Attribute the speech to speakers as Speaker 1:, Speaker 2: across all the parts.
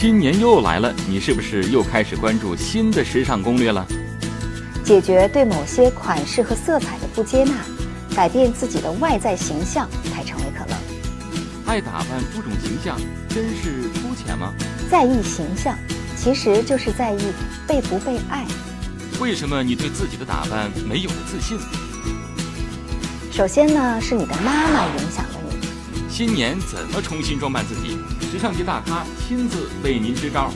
Speaker 1: 新年又来了，你是不是又开始关注新的时尚攻略了？
Speaker 2: 解决对某些款式和色彩的不接纳，改变自己的外在形象才成为可能。
Speaker 1: 爱打扮、注重形象，真是肤浅吗？
Speaker 2: 在意形象，其实就是在意被不被爱。
Speaker 1: 为什么你对自己的打扮没有了自信？
Speaker 2: 首先呢，是你的妈妈影响了你。
Speaker 1: 新年怎么重新装扮自己？时尚界大咖亲自为您支招。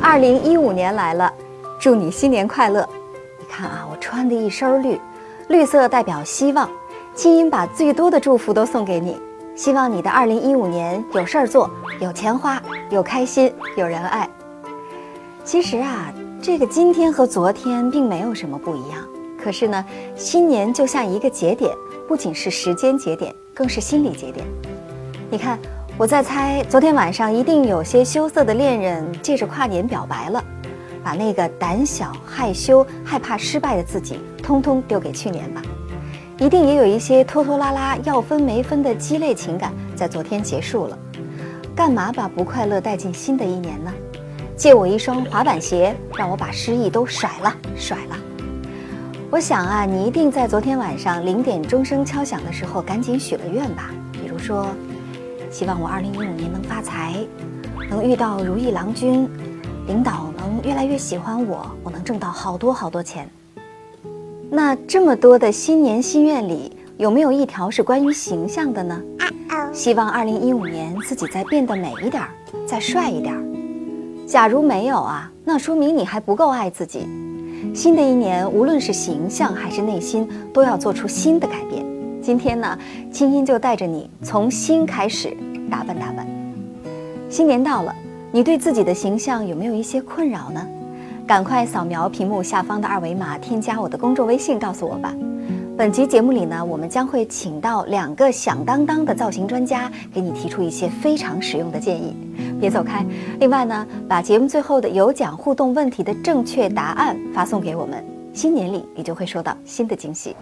Speaker 2: 二零一五年来了，祝你新年快乐！你看啊，我穿的一身绿，绿色代表希望。青音把最多的祝福都送给你，希望你的二零一五年有事儿做，有钱花，有开心，有人爱。其实啊，这个今天和昨天并没有什么不一样。可是呢，新年就像一个节点，不仅是时间节点，更是心理节点。你看，我在猜，昨天晚上一定有些羞涩的恋人借着跨年表白了，把那个胆小、害羞、害怕失败的自己，通通丢给去年吧。一定也有一些拖拖拉拉、要分没分的鸡肋情感，在昨天结束了。干嘛把不快乐带进新的一年呢？借我一双滑板鞋，让我把失意都甩了，甩了。我想啊，你一定在昨天晚上零点钟声敲响的时候，赶紧许了愿吧。比如说，希望我二零一五年能发财，能遇到如意郎君，领导能越来越喜欢我，我能挣到好多好多钱。那这么多的新年心愿里，有没有一条是关于形象的呢？希望二零一五年自己再变得美一点儿，再帅一点儿。假如没有啊，那说明你还不够爱自己。新的一年，无论是形象还是内心，都要做出新的改变。今天呢，青音就带着你从新开始打扮打扮。新年到了，你对自己的形象有没有一些困扰呢？赶快扫描屏幕下方的二维码，添加我的公众微信，告诉我吧。本集节目里呢，我们将会请到两个响当当的造型专家，给你提出一些非常实用的建议。别走开！另外呢，把节目最后的有奖互动问题的正确答案发送给我们，新年里你就会收到新的惊喜。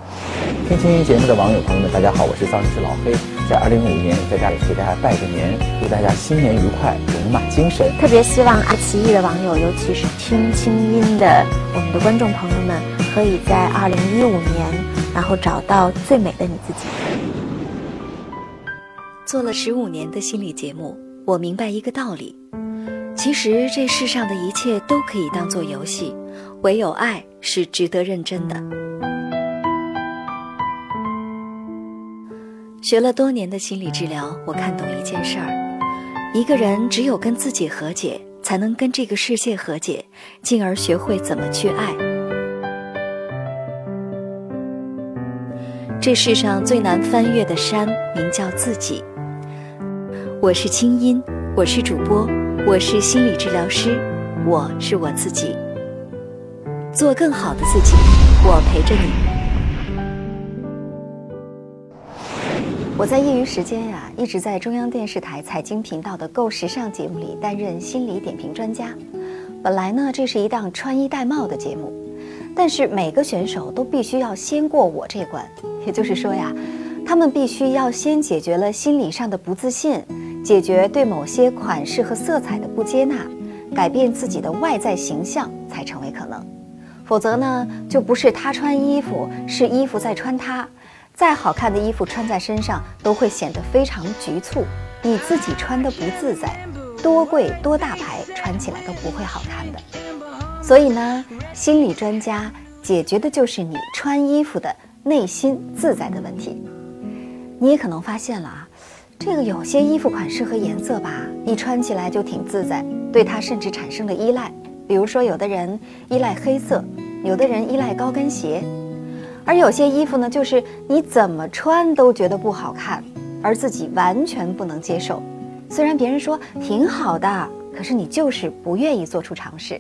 Speaker 3: 听青音节目的网友朋友们，大家好，我是造型师老黑，在二零五五年在家里给大家拜个年，祝大家新年愉快，龙马精神。
Speaker 4: 特别希望爱奇艺的网友，尤其是听青音的我们的观众朋友们，可以在二零一五年。然后找到最美的你自己。
Speaker 2: 做了十五年的心理节目，我明白一个道理：其实这世上的一切都可以当做游戏，唯有爱是值得认真的。学了多年的心理治疗，我看懂一件事儿：一个人只有跟自己和解，才能跟这个世界和解，进而学会怎么去爱。这世上最难翻越的山，名叫自己。我是清音，我是主播，我是心理治疗师，我是我自己。做更好的自己，我陪着你。我在业余时间呀，一直在中央电视台财经频道的《够时尚》节目里担任心理点评专家。本来呢，这是一档穿衣戴帽的节目。但是每个选手都必须要先过我这关，也就是说呀，他们必须要先解决了心理上的不自信，解决对某些款式和色彩的不接纳，改变自己的外在形象才成为可能。否则呢，就不是他穿衣服，是衣服在穿他。再好看的衣服穿在身上都会显得非常局促，你自己穿的不自在，多贵多大牌穿起来都不会好看的。所以呢，心理专家解决的就是你穿衣服的内心自在的问题。你也可能发现了啊，这个有些衣服款式和颜色吧，你穿起来就挺自在，对它甚至产生了依赖。比如说，有的人依赖黑色，有的人依赖高跟鞋，而有些衣服呢，就是你怎么穿都觉得不好看，而自己完全不能接受。虽然别人说挺好的，可是你就是不愿意做出尝试。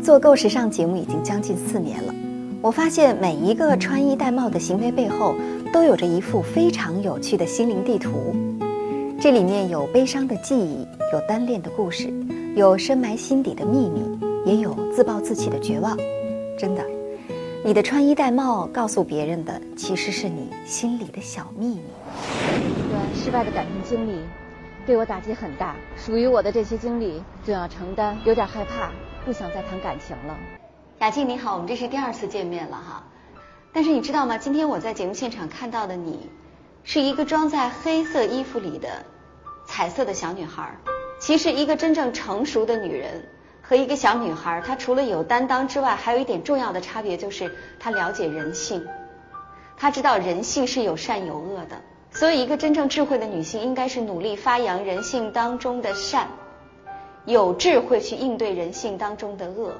Speaker 2: 做够时尚节目已经将近四年了，我发现每一个穿衣戴帽的行为背后，都有着一幅非常有趣的心灵地图。这里面有悲伤的记忆，有单恋的故事，有深埋心底的秘密，也有自暴自弃的绝望。真的，你的穿衣戴帽告诉别人的，其实是你心里的小秘密。
Speaker 5: 一段失败的感情经历，对我打击很大。属于我的这些经历，总要承担，有点害怕，不想再谈感情了。
Speaker 2: 雅静你好，我们这是第二次见面了哈。但是你知道吗？今天我在节目现场看到的你，是一个装在黑色衣服里的彩色的小女孩。其实，一个真正成熟的女人和一个小女孩，她除了有担当之外，还有一点重要的差别，就是她了解人性。她知道人性是有善有恶的，所以一个真正智慧的女性，应该是努力发扬人性当中的善，有智慧去应对人性当中的恶。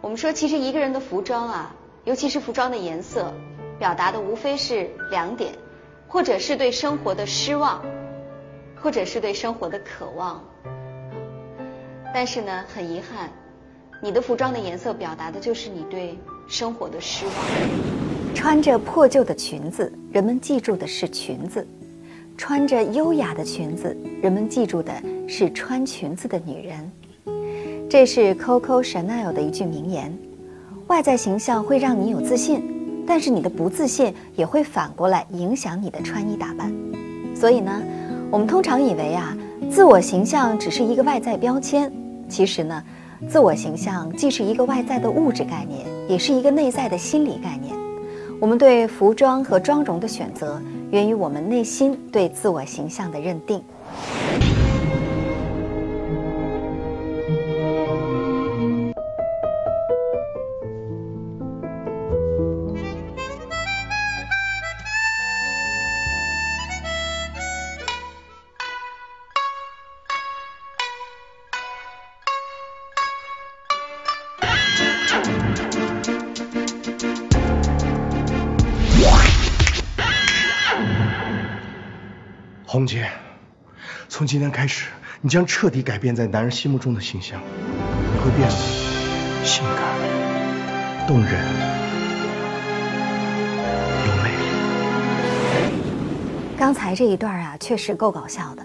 Speaker 2: 我们说，其实一个人的服装啊，尤其是服装的颜色，表达的无非是两点，或者是对生活的失望，或者是对生活的渴望。但是呢，很遗憾，你的服装的颜色表达的就是你对生活的失望。穿着破旧的裙子，人们记住的是裙子；穿着优雅的裙子，人们记住的是穿裙子的女人。这是 Coco Chanel 的一句名言：外在形象会让你有自信，但是你的不自信也会反过来影响你的穿衣打扮。所以呢，我们通常以为啊。自我形象只是一个外在标签，其实呢，自我形象既是一个外在的物质概念，也是一个内在的心理概念。我们对服装和妆容的选择，源于我们内心对自我形象的认定。
Speaker 6: 红姐，从今天开始，你将彻底改变在男人心目中的形象，你会变得性感、动人、有魅力。
Speaker 2: 刚才这一段啊，确实够搞笑的。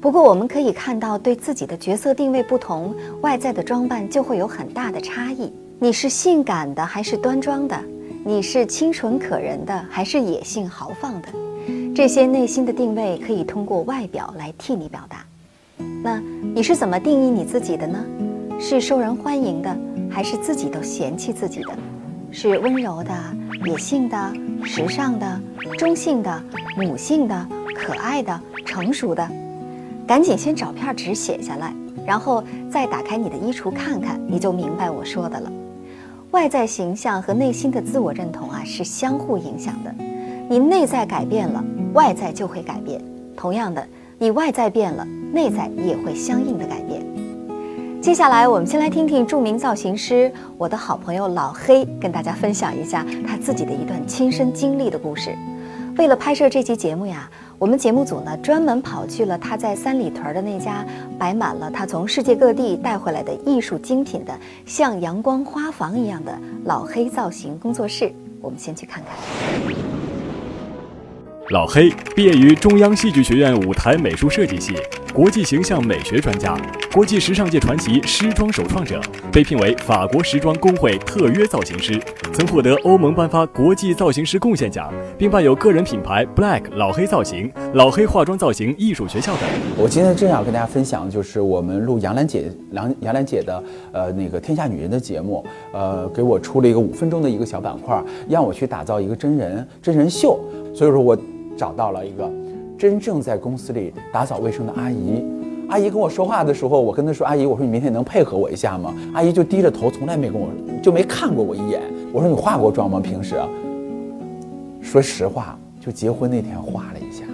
Speaker 2: 不过我们可以看到，对自己的角色定位不同，外在的装扮就会有很大的差异。你是性感的还是端庄的？你是清纯可人的还是野性豪放的？这些内心的定位可以通过外表来替你表达。那你是怎么定义你自己的呢？是受人欢迎的，还是自己都嫌弃自己的？是温柔的、野性的、时尚的、中性的、母性的、可爱的、成熟的？赶紧先找片纸写下来，然后再打开你的衣橱看看，你就明白我说的了。外在形象和内心的自我认同啊，是相互影响的。你内在改变了。外在就会改变，同样的，你外在变了，内在也会相应的改变。接下来，我们先来听听著名造型师我的好朋友老黑跟大家分享一下他自己的一段亲身经历的故事。为了拍摄这期节目呀，我们节目组呢专门跑去了他在三里屯的那家摆满了他从世界各地带回来的艺术精品的像阳光花房一样的老黑造型工作室。我们先去看看。
Speaker 7: 老黑毕业于中央戏剧学院舞台美术设计系，国际形象美学专家，国际时尚界传奇时装首创者，被聘为法国时装工会特约造型师，曾获得欧盟颁发国际造型师贡献奖，并办有个人品牌 Black 老黑造型、老黑化妆造型艺术学校等。
Speaker 3: 我今天正要跟大家分享，就是我们录杨澜姐杨杨澜姐的呃那个天下女人的节目，呃给我出了一个五分钟的一个小板块，让我去打造一个真人真人秀，所以说我。找到了一个真正在公司里打扫卫生的阿姨。阿姨跟我说话的时候，我跟她说：“阿姨，我说你明天能配合我一下吗？”阿姨就低着头，从来没跟我就没看过我一眼。我说：“你化过妆吗？平时？”说实话，就结婚那天化了一下，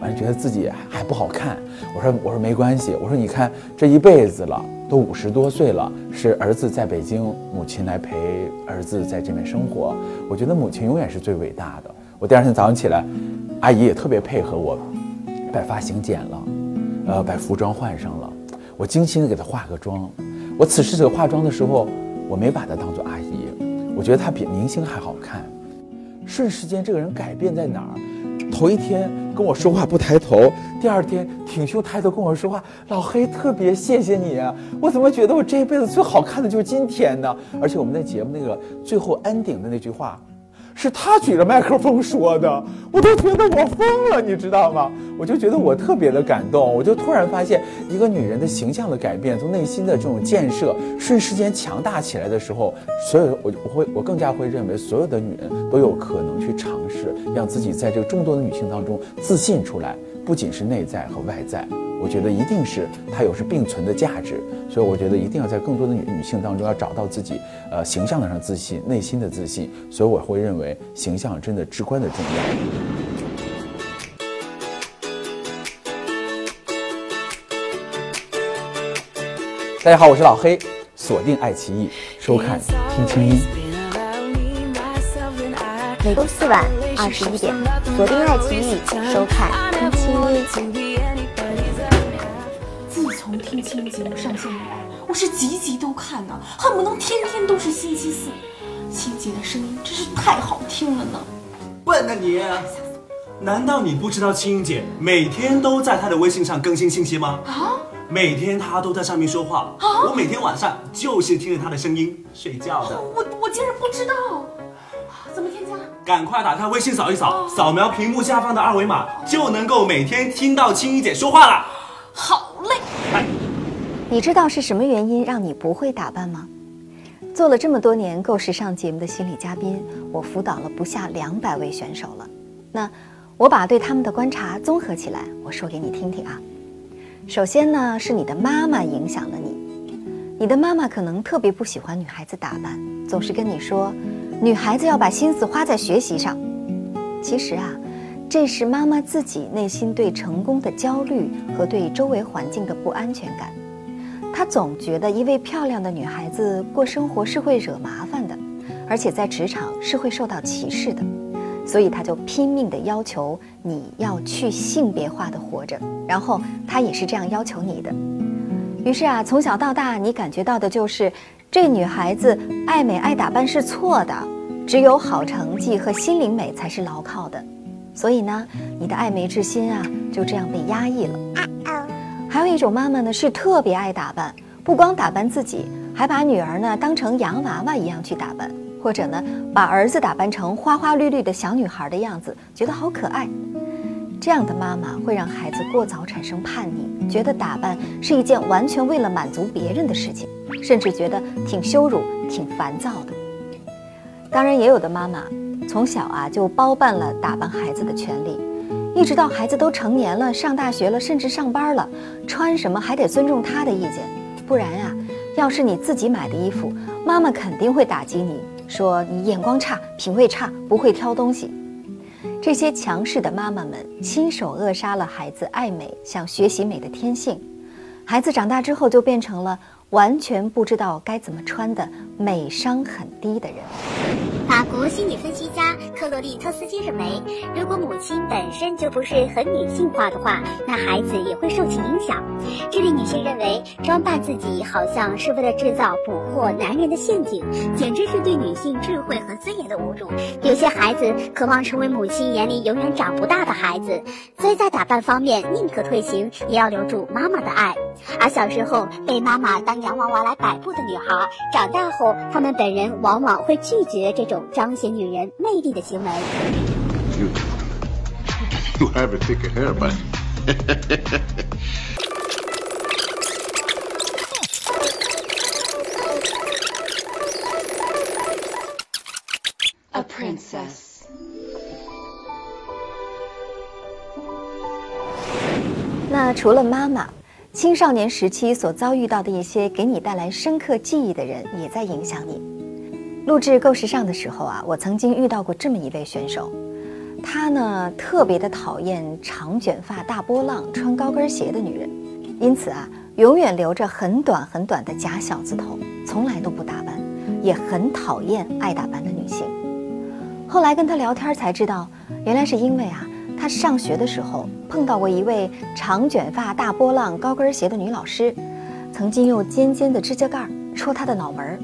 Speaker 3: 完了觉得自己还不好看。我说：“我说没关系。我说你看这一辈子了，都五十多岁了，是儿子在北京，母亲来陪儿子在这边生活。我觉得母亲永远是最伟大的。”我第二天早上起来。阿姨也特别配合我，把发型剪了，呃，把服装换上了。我精心的给她化个妆。我此时此刻化妆的时候，我没把她当做阿姨，我觉得她比明星还好看。瞬时间，这个人改变在哪儿？头一天跟我说话不抬头，第二天挺胸抬头跟我说话，老黑特别谢谢你啊！我怎么觉得我这一辈子最好看的就是今天呢？而且我们在节目那个最后 ending 的那句话。是他举着麦克风说的，我都觉得我疯了，你知道吗？我就觉得我特别的感动，我就突然发现，一个女人的形象的改变，从内心的这种建设，瞬时间强大起来的时候，所有我我会我更加会认为，所有的女人都有可能去尝试，让自己在这个众多的女性当中自信出来，不仅是内在和外在。我觉得一定是它有是并存的价值，所以我觉得一定要在更多的女女性当中要找到自己，呃，形象上自信，内心的自信。所以我会认为形象真的至关的重要。大家好，我是老黑，锁定爱奇艺，收看听清音。
Speaker 4: 每周四晚二十一点，锁定爱奇艺，收看听清音。
Speaker 8: 听清节目上线以来，我是集集都看呢，恨不能天天都是星期四。清姐的声音真是太好听了呢。
Speaker 9: 笨啊你！难道你不知道青音姐每天都在她的微信上更新信息吗？啊！每天她都在上面说话。啊！我每天晚上就是听着她的声音睡觉的。
Speaker 8: 我我竟然不知道？
Speaker 9: 赶快打开微信扫一扫，扫描屏幕下方的二维码，就能够每天听到青衣姐说话了。
Speaker 8: 好嘞。
Speaker 2: 你知道是什么原因让你不会打扮吗？做了这么多年够时尚节目的心理嘉宾，我辅导了不下两百位选手了。那我把对他们的观察综合起来，我说给你听听啊。首先呢，是你的妈妈影响了你。你的妈妈可能特别不喜欢女孩子打扮，总是跟你说，女孩子要把心思花在学习上。其实啊，这是妈妈自己内心对成功的焦虑和对周围环境的不安全感。她总觉得一位漂亮的女孩子过生活是会惹麻烦的，而且在职场是会受到歧视的，所以她就拼命地要求你要去性别化的活着，然后她也是这样要求你的。于是啊，从小到大，你感觉到的就是这女孩子爱美爱打扮是错的，只有好成绩和心灵美才是牢靠的。所以呢，你的爱美之心啊，就这样被压抑了。还有一种妈妈呢，是特别爱打扮，不光打扮自己，还把女儿呢当成洋娃娃一样去打扮，或者呢把儿子打扮成花花绿绿的小女孩的样子，觉得好可爱。这样的妈妈会让孩子过早产生叛逆，觉得打扮是一件完全为了满足别人的事情，甚至觉得挺羞辱、挺烦躁的。当然，也有的妈妈从小啊就包办了打扮孩子的权利。一直到孩子都成年了，上大学了，甚至上班了，穿什么还得尊重他的意见，不然啊，要是你自己买的衣服，妈妈肯定会打击你，说你眼光差、品味差、不会挑东西。这些强势的妈妈们亲手扼杀了孩子爱美、想学习美的天性，孩子长大之后就变成了完全不知道该怎么穿的美商很低的人。
Speaker 10: 法国心理分析家克洛利特斯基认为，如果母亲本身就不是很女性化的话，那孩子也会受其影响。这位女性认为，装扮自己好像是为了制造捕获男人的陷阱，简直是对女性智慧和尊严的侮辱。有些孩子渴望成为母亲眼里永远长不大的孩子，所以在打扮方面宁可退行，也要留住妈妈的爱。而小时候被妈妈当洋娃娃来摆布的女孩，长大后她们本人往往会拒绝这种彰显女人魅力的行为。You have a thick hair, but.
Speaker 2: A princess. 那除了妈妈。青少年时期所遭遇到的一些给你带来深刻记忆的人，也在影响你。录制《够时尚》的时候啊，我曾经遇到过这么一位选手，他呢特别的讨厌长卷发、大波浪、穿高跟鞋的女人，因此啊，永远留着很短很短的假小子头，从来都不打扮，也很讨厌爱打扮的女性。后来跟他聊天才知道，原来是因为啊。他上学的时候碰到过一位长卷发、大波浪、高跟鞋的女老师，曾经用尖尖的指甲盖戳他的脑门，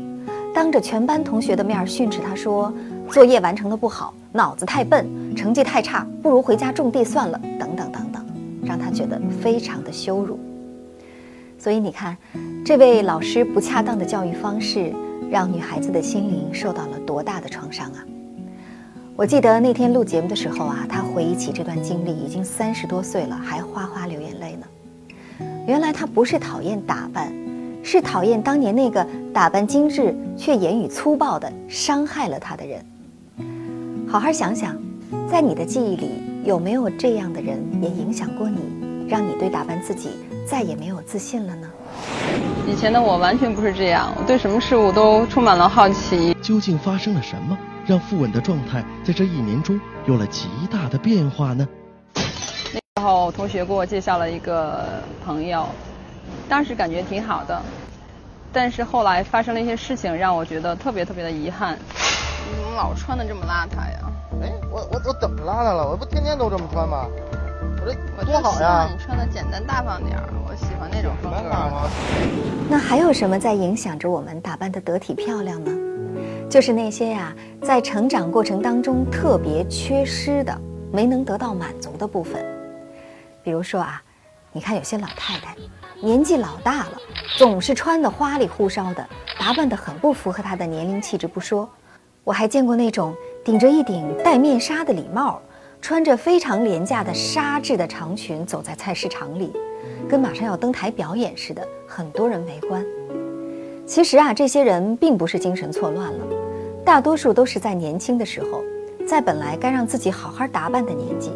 Speaker 2: 当着全班同学的面训斥他说：“作业完成的不好，脑子太笨，成绩太差，不如回家种地算了。”等等等等。让他觉得非常的羞辱。所以你看，这位老师不恰当的教育方式，让女孩子的心灵受到了多大的创伤啊！我记得那天录节目的时候啊，他回忆起这段经历，已经三十多岁了，还哗哗流眼泪呢。原来他不是讨厌打扮，是讨厌当年那个打扮精致却言语粗暴的伤害了他的人。好好想想，在你的记忆里，有没有这样的人也影响过你，让你对打扮自己再也没有自信了呢？
Speaker 11: 以前的我完全不是这样，我对什么事物都充满了好奇。
Speaker 6: 究竟发生了什么，让傅稳的状态在这一年中有了极大的变化呢？
Speaker 11: 那时候同学给我介绍了一个朋友，当时感觉挺好的，但是后来发生了一些事情，让我觉得特别特别的遗憾。你怎么老穿的这么邋遢呀？
Speaker 12: 哎，我我我怎么邋遢了？我不天天都这么穿吗？我这多好
Speaker 11: 呀！你穿的简单大方点儿，我喜欢那种风格。
Speaker 2: 那还有什么在影响着我们打扮的得体漂亮呢？就是那些呀，在成长过程当中特别缺失的、没能得到满足的部分。比如说啊，你看有些老太太，年纪老大了，总是穿的花里胡哨的，打扮的很不符合她的年龄气质不说。我还见过那种顶着一顶带面纱的礼帽，穿着非常廉价的纱质的长裙走在菜市场里，跟马上要登台表演似的，很多人围观。其实啊，这些人并不是精神错乱了，大多数都是在年轻的时候，在本来该让自己好好打扮的年纪，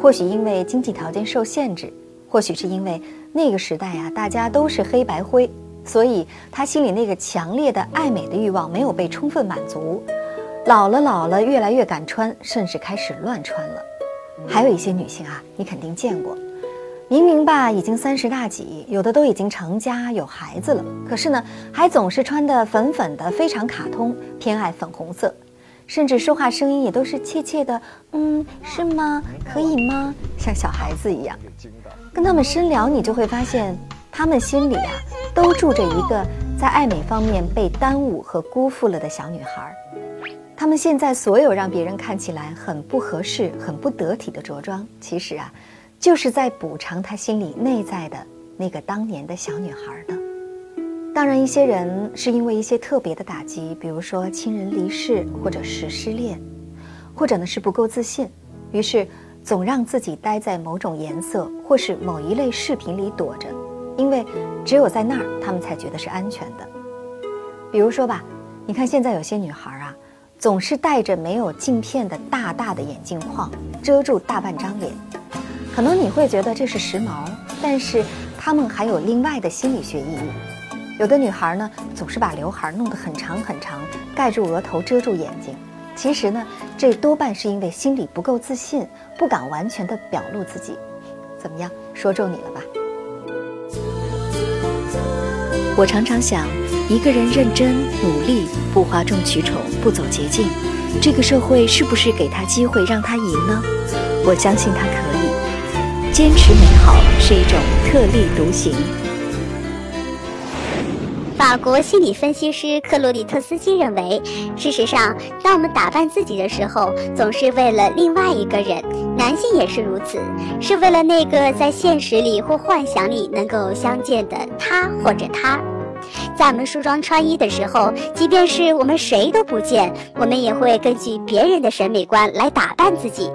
Speaker 2: 或许因为经济条件受限制，或许是因为那个时代啊，大家都是黑白灰，所以他心里那个强烈的爱美的欲望没有被充分满足。老了老了，越来越敢穿，甚至开始乱穿了。还有一些女性啊，你肯定见过，明明吧已经三十大几，有的都已经成家有孩子了，可是呢，还总是穿的粉粉的，非常卡通，偏爱粉红色，甚至说话声音也都是怯怯的。嗯，是吗？可以吗？像小孩子一样。跟他们深聊，你就会发现，他们心里啊，都住着一个在爱美方面被耽误和辜负了的小女孩。他们现在所有让别人看起来很不合适、很不得体的着装，其实啊，就是在补偿他心里内在的那个当年的小女孩的。当然，一些人是因为一些特别的打击，比如说亲人离世，或者是失恋，或者呢是不够自信，于是总让自己待在某种颜色或是某一类视频里躲着，因为只有在那儿他们才觉得是安全的。比如说吧，你看现在有些女孩啊。总是戴着没有镜片的大大的眼镜框，遮住大半张脸。可能你会觉得这是时髦，但是他们还有另外的心理学意义。有的女孩呢，总是把刘海弄得很长很长，盖住额头，遮住眼睛。其实呢，这多半是因为心里不够自信，不敢完全的表露自己。怎么样，说中你了吧？
Speaker 4: 我常常想。一个人认真努力，不哗众取宠，不走捷径，这个社会是不是给他机会让他赢呢？我相信他可以。坚持美好是一种特立独行。
Speaker 10: 法国心理分析师克洛里特斯基认为，事实上，当我们打扮自己的时候，总是为了另外一个人，男性也是如此，是为了那个在现实里或幻想里能够相见的他或者她。在我们梳妆穿衣的时候，即便是我们谁都不见，我们也会根据别人的审美观来打扮自己。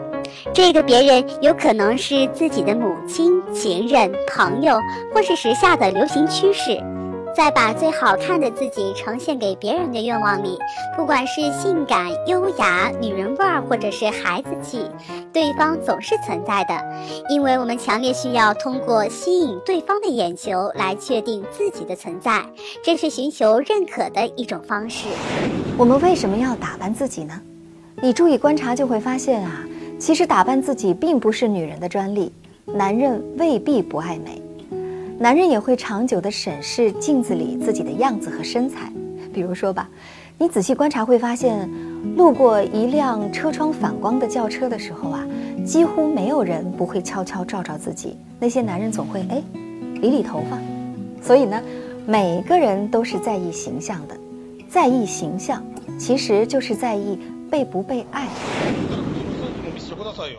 Speaker 10: 这个别人有可能是自己的母亲、情人、朋友，或是时下的流行趋势。在把最好看的自己呈现给别人的愿望里，不管是性感、优雅、女人味儿，或者是孩子气，对方总是存在的，因为我们强烈需要通过吸引对方的眼球来确定自己的存在，这是寻求认可的一种方式。
Speaker 2: 我们为什么要打扮自己呢？你注意观察就会发现啊，其实打扮自己并不是女人的专利，男人未必不爱美。男人也会长久地审视镜子里自己的样子和身材，比如说吧，你仔细观察会发现，路过一辆车窗反光的轿车的时候啊，几乎没有人不会悄悄照照自己。那些男人总会哎，理理头发。所以呢，每个人都是在意形象的，在意形象，其实就是在意被不被爱。
Speaker 12: よし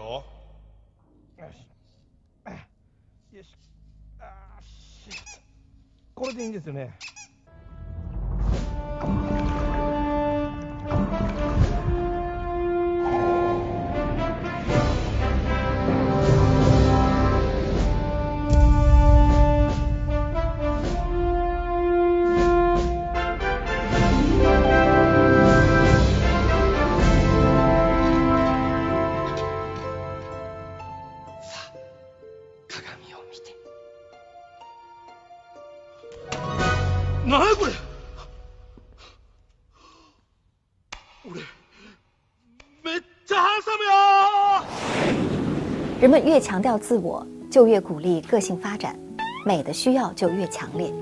Speaker 12: よし。あし。これでいいんですよね。なんやこれ俺、めっちゃハンサムや
Speaker 2: 人们越强调自我，就越鼓励个性发展，美的需要就越强烈。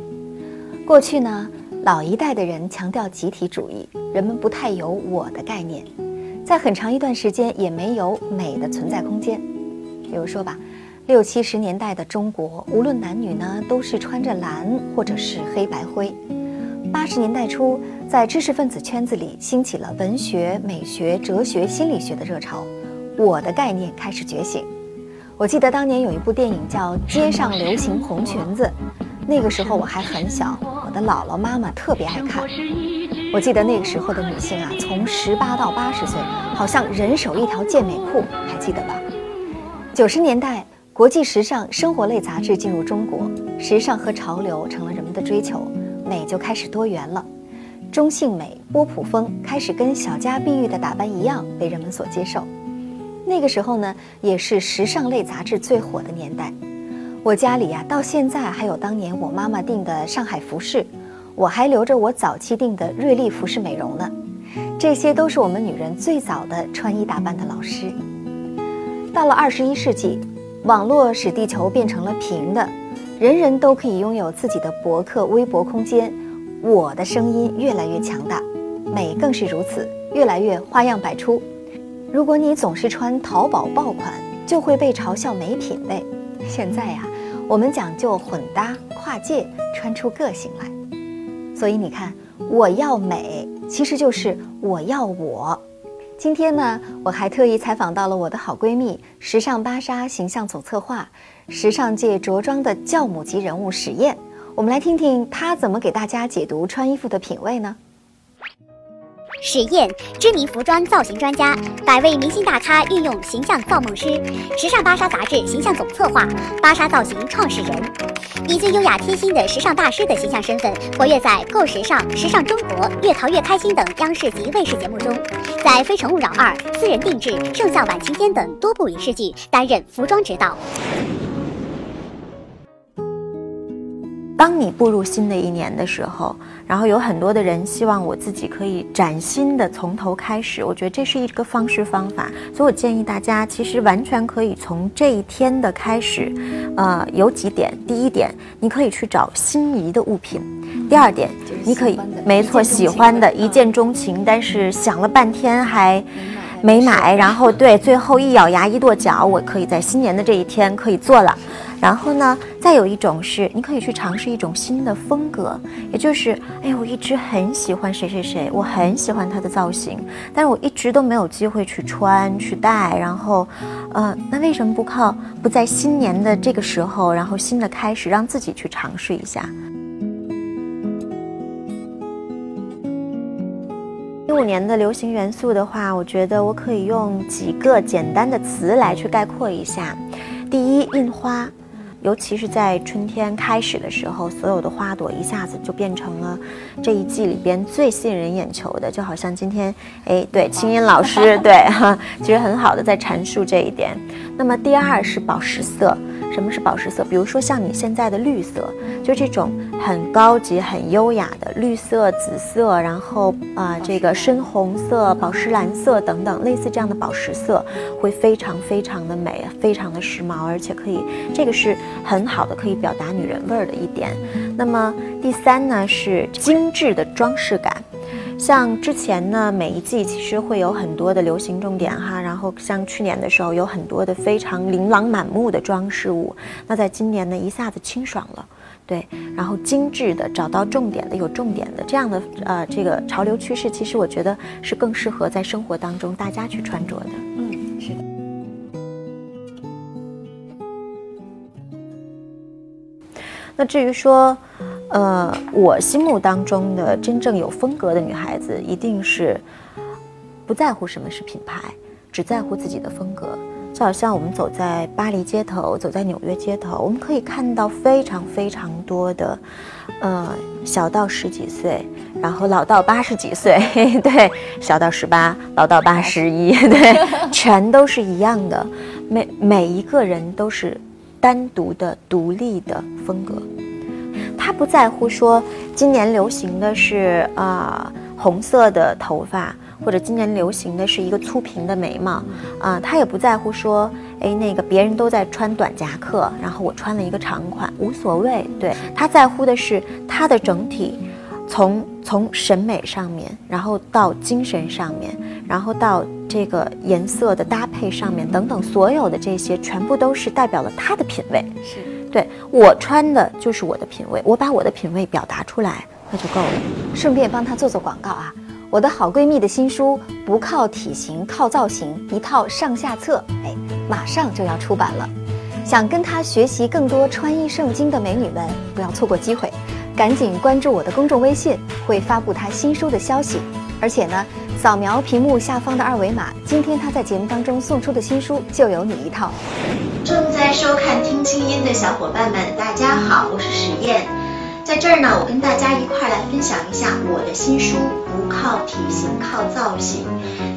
Speaker 2: 过去呢，老一代的人强调集体主义，人们不太有我的概念，在很长一段时间也没有美的存在空间。比如说吧， 六七十年代的中国，无论男女呢，都是穿着蓝或者是黑白灰。八十年代初，在知识分子圈子里兴起了文学、美学、哲学、心理学的热潮，我的概念开始觉醒。我记得当年有一部电影叫《街上流行红裙子》，那个时候我还很小，我的姥姥妈妈特别爱看。我记得那个时候的女性啊，从十八到八十岁，好像人手一条健美裤，还记得吧？九十年代，国际时尚生活类杂志进入中国，时尚和潮流成了人们的追求，美就开始多元了。中性美、波普风开始跟小家碧玉的打扮一样被人们所接受。那个时候呢，也是时尚类杂志最火的年代。我家里呀、到现在还有当年我妈妈订的上海服饰，我还留着我早期订的瑞丽服饰美容呢。这些都是我们女人最早的穿衣打扮的老师。到了二十一世纪，网络使地球变成了平的，人人都可以拥有自己的博客、微博空间。我的声音越来越强大，美更是如此，越来越花样百出。如果你总是穿淘宝爆款，就会被嘲笑没品位。现在呀、我们讲究混搭、跨界，穿出个性来。所以你看，我要美，其实就是我要我。今天呢，我还特意采访到了我的好闺蜜、时尚芭莎形象总策划、时尚界着装的教母级人物史燕。我们来听听她怎么给大家解读穿衣服的品味呢？
Speaker 10: 史燕，知名服装造型专家，百位明星大咖御用形象造梦师，时尚芭莎杂志形象总策划，芭莎造型创始人，以最优雅贴心的时尚大师的形象身份，活跃在《够时尚》《时尚中国》《越淘越开心》等央视及卫视节目中，在《非诚勿扰二》《私人定制》《盛夏晚晴天》等多部影视剧担任服装指导。
Speaker 13: 当你步入新的一年的时候，然后有很多的人希望我自己可以崭新的从头开始，我觉得这是一个方式方法，所以我建议大家其实完全可以从这一天的开始，呃，有几点，第一点，你可以去找心仪的物品；第二点，你可以没错，喜欢的一见钟情，但是想了半天还。没买，然后 对，最后一咬牙一跺脚，我可以在新年的这一天可以做了。然后呢，再有一种是，你可以去尝试一种新的风格，也就是，哎，我一直很喜欢谁谁谁，我很喜欢他的造型，但是我一直都没有机会去穿去戴，然后，呃，那为什么不靠不在新年的这个时候，然后新的开始，让自己去尝试一下？五年的流行元素的话，我觉得我可以用几个简单的词来去概括一下。第一，印花，尤其是在春天开始的时候，所有的花朵一下子就变成了这一季里边最吸引人眼球的，就好像今天，哎，对，青音老师，对哈，其实很好的在阐述这一点。那么第二是宝石色。什么是宝石色？比如说像你现在的绿色，就这种很高级、很优雅的绿色、紫色，然后啊、这个深红色、宝石蓝色等等，类似这样的宝石色，会非常非常的美，非常的时髦，而且可以，这个是很好的，可以表达女人味儿的一点。那么第三呢是精致的装饰感。像之前呢，每一季其实会有很多的流行重点哈，然后像去年的时候有很多的非常琳琅满目的装饰物，那在今年呢一下子清爽了，对，然后精致的找到重点的有重点的这样的呃这个潮流趋势，其实我觉得是更适合在生活当中大家去穿着的。
Speaker 2: 嗯，是的。
Speaker 13: 那至于说，呃，我心目当中的真正有风格的女孩子，一定是不在乎什么是品牌，只在乎自己的风格。就好像我们走在巴黎街头，走在纽约街头，我们可以看到非常非常多的，呃，小到十几岁，然后老到八十几岁，对，小到十八，老到八十一，对，全都是一样的。每每一个人都是单独的、独立的风格。他不在乎说今年流行的是啊红色的头发，或者今年流行的是一个粗平的眉毛，啊，他也不在乎说，哎，那个别人都在穿短夹克，然后我穿了一个长款，无所谓。对他在乎的是他的整体，从从审美上面，然后到精神上面，然后到这个颜色的搭配上面等等，所有的这些全部都是代表了他的品味。
Speaker 2: 是。
Speaker 13: 对我穿的就是我的品味，我把我的品味表达出来，那就够了。
Speaker 2: 顺便帮她做做广告啊！我的好闺蜜的新书《不靠体型靠造型》一套上下册，哎，马上就要出版了。想跟她学习更多穿衣圣经的美女们，不要错过机会，赶紧关注我的公众微信，会发布她新书的消息。而且呢，扫描屏幕下方的二维码，今天她在节目当中送出的新书就有你一套。
Speaker 14: 收看《听清音》的小伙伴们，大家好，我是史燕，在这儿呢，我跟大家一块来分享一下我的新书《不靠体型靠造型》。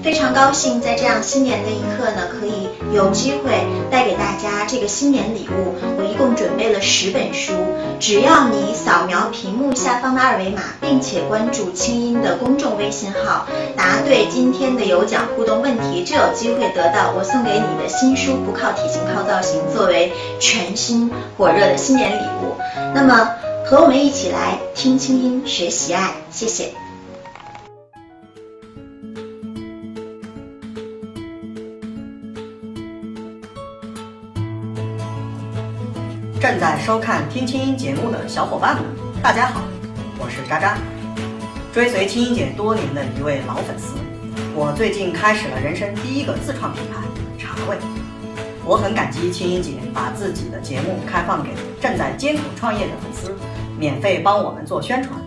Speaker 14: 非常高兴在这样新年的一刻呢，可以有机会带给大家这个新年礼物。一共准备了十本书，只要你扫描屏幕下方的二维码，并且关注清音的公众微信号，答对今天的有奖互动问题，就有机会得到我送给你的新书《不靠体型靠造型》作为全新火热的新年礼物。那么，和我们一起来听清音学习爱，谢谢。
Speaker 15: 正在收看《听清音》节目的小伙伴们，大家好，我是渣渣，追随清音姐多年的一位老粉丝。我最近开始了人生第一个自创品牌茶味，我很感激清音姐把自己的节目开放给正在艰苦创业的粉丝，免费帮我们做宣传。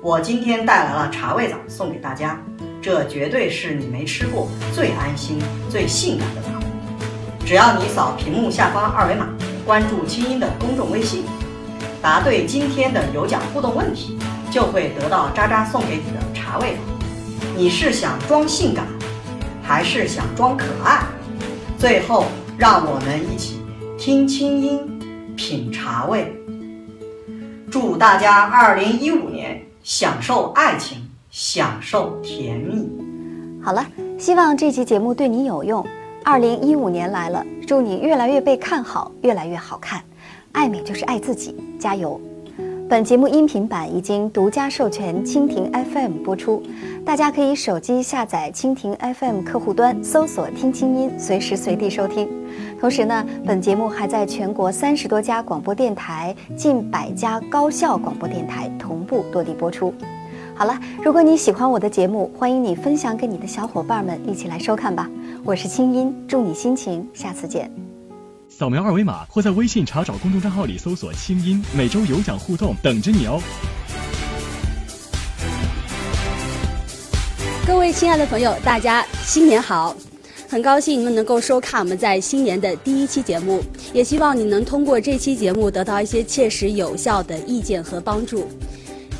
Speaker 15: 我今天带来了茶味枣送给大家，这绝对是你没吃过最安心、最性感的枣。只要你扫屏幕下方二维码。关注清音的公众微信，答对今天的有奖互动问题，就会得到渣渣送给你的茶味。你是想装性感，还是想装可爱？最后，让我们一起听清音，品茶味。祝大家二零一五年享受爱情，享受甜蜜。
Speaker 2: 好了，希望这期节目对你有用。二零一五年来了，祝你越来越被看好，越来越好看。爱美就是爱自己，加油！本节目音频版已经独家授权蜻蜓 FM 播出，大家可以手机下载蜻蜓 FM 客户端，搜索“听清音”，随时随地收听。同时呢，本节目还在全国三十多家广播电台、近百家高校广播电台同步落地播出。好了，如果你喜欢我的节目，欢迎你分享给你的小伙伴们一起来收看吧。我是清音，祝你心情，下次见。
Speaker 7: 扫描二维码或在微信查找公众账号里搜索“清音”，每周有奖互动等着你哦。
Speaker 16: 各位亲爱的朋友，大家新年好！很高兴你们能够收看我们在新年的第一期节目，也希望你能通过这期节目得到一些切实有效的意见和帮助。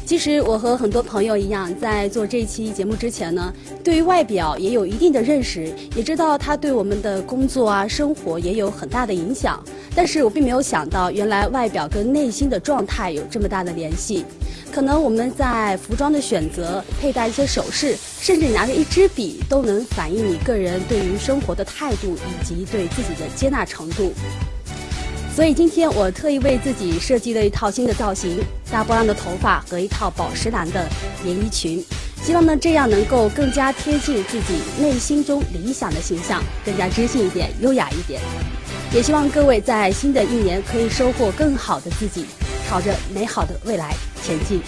Speaker 16: 其实我和很多朋友一样，在做这期节目之前呢，对于外表也有一定的认识，也知道它对我们的工作啊、生活也有很大的影响。但是我并没有想到，原来外表跟内心的状态有这么大的联系。可能我们在服装的选择、佩戴一些首饰，甚至你拿着一支笔，都能反映你个人对于生活的态度以及对自己的接纳程度。所以今天我特意为自己设计了一套新的造型，大波浪的头发和一套宝石蓝的连衣裙，希望呢这样能够更加贴近自己内心中理想的形象，更加知性一点、优雅一点。也希望各位在新的一年可以收获更好的自己，朝着美好的未来前进。